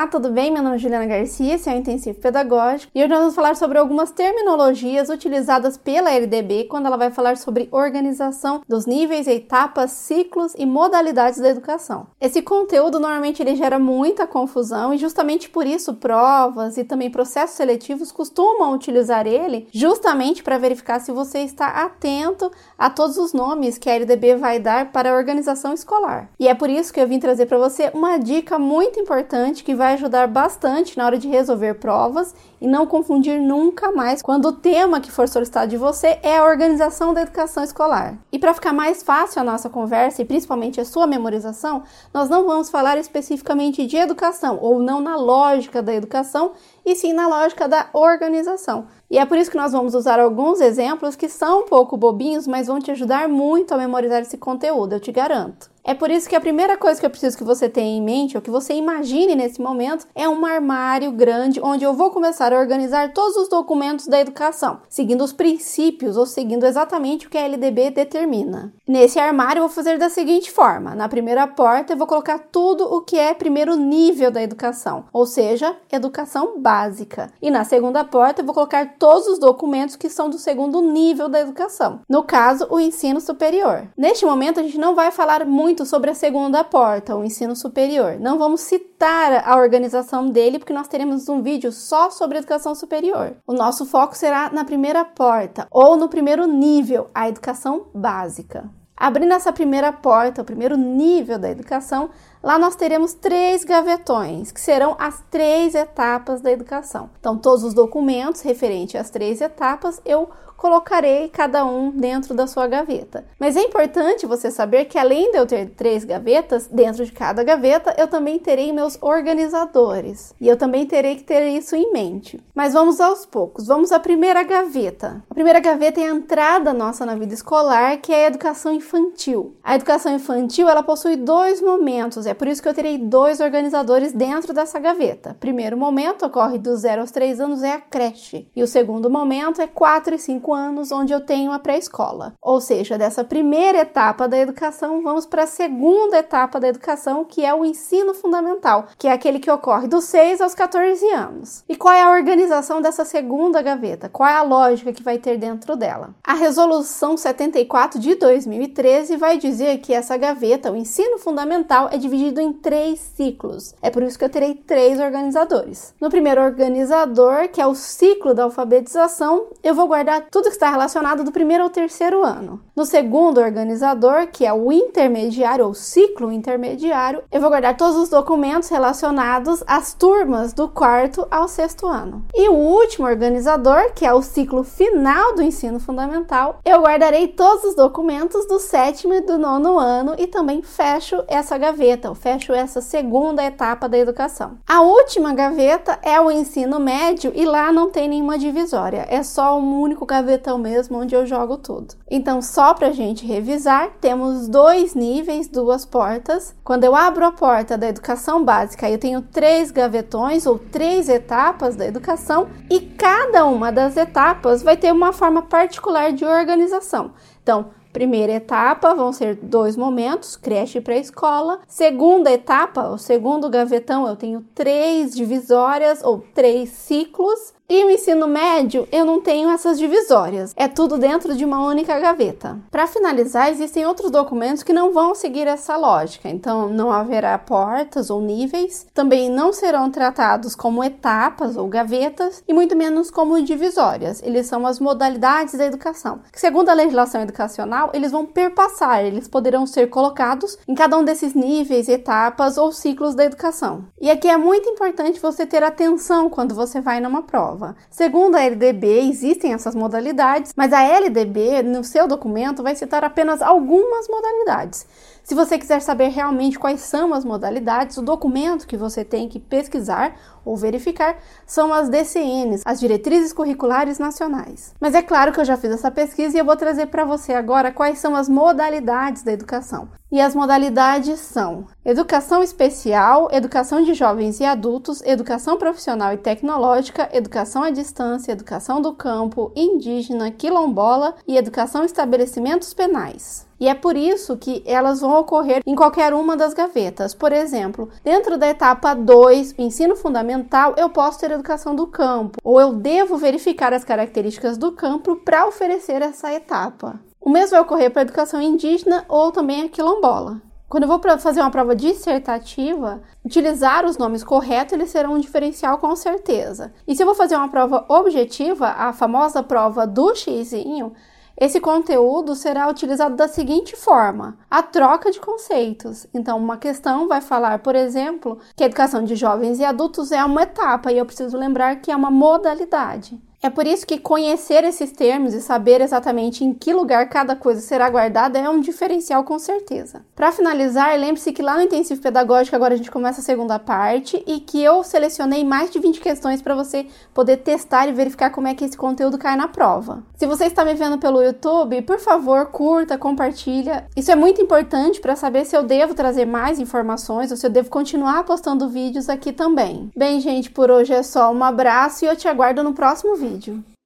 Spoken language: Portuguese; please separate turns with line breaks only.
Olá, tudo bem? Meu nome é Juliana Garcia, esse é o Intensivo Pedagógico e hoje nós vamos falar sobre algumas terminologias utilizadas pela LDB quando ela vai falar sobre organização dos níveis, etapas, ciclos e modalidades da educação. Esse conteúdo normalmente ele gera muita confusão e justamente por isso provas e também processos seletivos costumam utilizar ele justamente para verificar se você está atento a todos os nomes que a LDB vai dar para a organização escolar. E é por isso que eu vim trazer para você uma dica muito importante importante que vai ajudar bastante na hora de resolver provas e não confundir nunca mais quando o tema que for solicitado de você é a organização da educação escolar. E para ficar mais fácil a nossa conversa e principalmente a sua memorização, nós não vamos falar especificamente de educação ou não na lógica da educação, e sim na lógica da organização. E é por isso que nós vamos usar alguns exemplos que são um pouco bobinhos, mas vão te ajudar muito a memorizar esse conteúdo, eu te garanto. É por isso que a primeira coisa que eu preciso que você tenha em mente, ou que você imagine nesse momento, é um armário grande onde eu vou começar a organizar todos os documentos da educação, seguindo os princípios ou seguindo exatamente o que a LDB determina. Nesse armário eu vou fazer da seguinte forma: na primeira porta eu vou colocar tudo o que é primeiro nível da educação, ou seja, educação básica. E na segunda porta eu vou colocar todos os documentos que são do segundo nível da educação, no caso, o ensino superior. Neste momento a gente não vai falar muito muito sobre a segunda porta, o ensino superior. Não vamos citar a organização dele, porque nós teremos um vídeo só sobre educação superior. O nosso foco será na primeira porta, ou no primeiro nível, a educação básica. Abrindo essa primeira porta, o primeiro nível da educação, lá nós teremos três gavetões, que serão as três etapas da educação. Então, todos os documentos referentes às três etapas eu colocarei cada um dentro da sua gaveta. Mas é importante você saber que além de eu ter três gavetas, dentro de cada gaveta eu também terei meus organizadores. E eu também terei que ter isso em mente. Mas vamos aos poucos. Vamos à primeira gaveta. A primeira gaveta é a entrada nossa na vida escolar, que é a educação infantil. A educação infantil, ela possui dois momentos. É por isso que eu terei dois organizadores dentro dessa gaveta. Primeiro momento ocorre dos 0 aos 3 anos é a creche. E o segundo momento é 4 e 5 anos, onde eu tenho a pré-escola. Ou seja, dessa primeira etapa da educação, vamos para a segunda etapa da educação, que é o ensino fundamental, que é aquele que ocorre dos 6 aos 14 anos. E qual é a organização dessa segunda gaveta? Qual é a lógica que vai ter dentro dela? A resolução 74 de 2013 vai dizer que essa gaveta, o ensino fundamental, é dividido em três ciclos. É por isso que eu terei três organizadores. No primeiro organizador, que é o ciclo da alfabetização, eu vou guardar tudo tudo que está relacionado do primeiro ao terceiro ano. No segundo organizador, que é o intermediário ou ciclo intermediário, eu vou guardar todos os documentos relacionados às turmas do quarto ao sexto ano. E o último organizador, que é o ciclo final do ensino fundamental, eu guardarei todos os documentos do sétimo e do nono ano e também fecho essa gaveta, eu fecho essa segunda etapa da educação. A última gaveta é o ensino médio e lá não tem nenhuma divisória, é só um único gaveta gavetão mesmo onde eu jogo tudo. Então, só para a gente revisar, temos dois níveis, duas portas. Quando eu abro a porta da educação básica, eu tenho três gavetões ou três etapas da educação e cada uma das etapas vai ter uma forma particular de organização. Então, Primeira etapa vão ser dois momentos, creche para escola. Segunda etapa, o segundo gavetão, eu tenho três divisórias ou três ciclos. E o ensino médio, eu não tenho essas divisórias. É tudo dentro de uma única gaveta. Para finalizar, existem outros documentos que não vão seguir essa lógica. Então, não haverá portas ou níveis. Também não serão tratados como etapas ou gavetas e muito menos como divisórias. Eles são as modalidades da educação. Que, segundo a legislação educacional, eles vão perpassar. Eles poderão ser colocados em cada um desses níveis, etapas ou ciclos da educação. E aqui é muito importante você ter atenção quando você vai numa prova prova. Segundo a LDB, existem essas modalidades, mas a LDB, no seu documento, vai citar apenas algumas modalidades. Se você quiser saber realmente quais são as modalidades, o documento que você tem que pesquisar ou verificar são as DCNs, as Diretrizes Curriculares Nacionais. Mas é claro que eu já fiz essa pesquisa e eu vou trazer para você agora quais são as modalidades da educação. E as modalidades são educação especial, educação de jovens e adultos, educação profissional e tecnológica, educação à distância, educação do campo, indígena, quilombola e educação em estabelecimentos penais. E é por isso que elas vão ocorrer em qualquer uma das gavetas. Por exemplo, dentro da etapa 2, ensino fundamental, eu posso ter educação do campo, ou eu devo verificar as características do campo para oferecer essa etapa. O mesmo vai ocorrer para a educação indígena ou também a quilombola. Quando eu vou fazer uma prova dissertativa, utilizar os nomes corretos eles serão um diferencial com certeza. E se eu vou fazer uma prova objetiva, a famosa prova do xizinho, esse conteúdo será utilizado da seguinte forma: a troca de conceitos. Então, uma questão vai falar, por exemplo, que a educação de jovens e adultos é uma etapa e eu preciso lembrar que é uma modalidade. É por isso que conhecer esses termos e saber exatamente em que lugar cada coisa será guardada é um diferencial com certeza. Para finalizar, lembre-se que lá no intensivo pedagógico agora a gente começa a segunda parte e que eu selecionei mais de 20 questões para você poder testar e verificar como é que esse conteúdo cai na prova. Se você está me vendo pelo YouTube, por favor, curta, compartilha. Isso é muito importante para saber se eu devo trazer mais informações ou se eu devo continuar postando vídeos aqui também. Bem, gente, por hoje é só. Um abraço e eu te aguardo no próximo vídeo vídeo.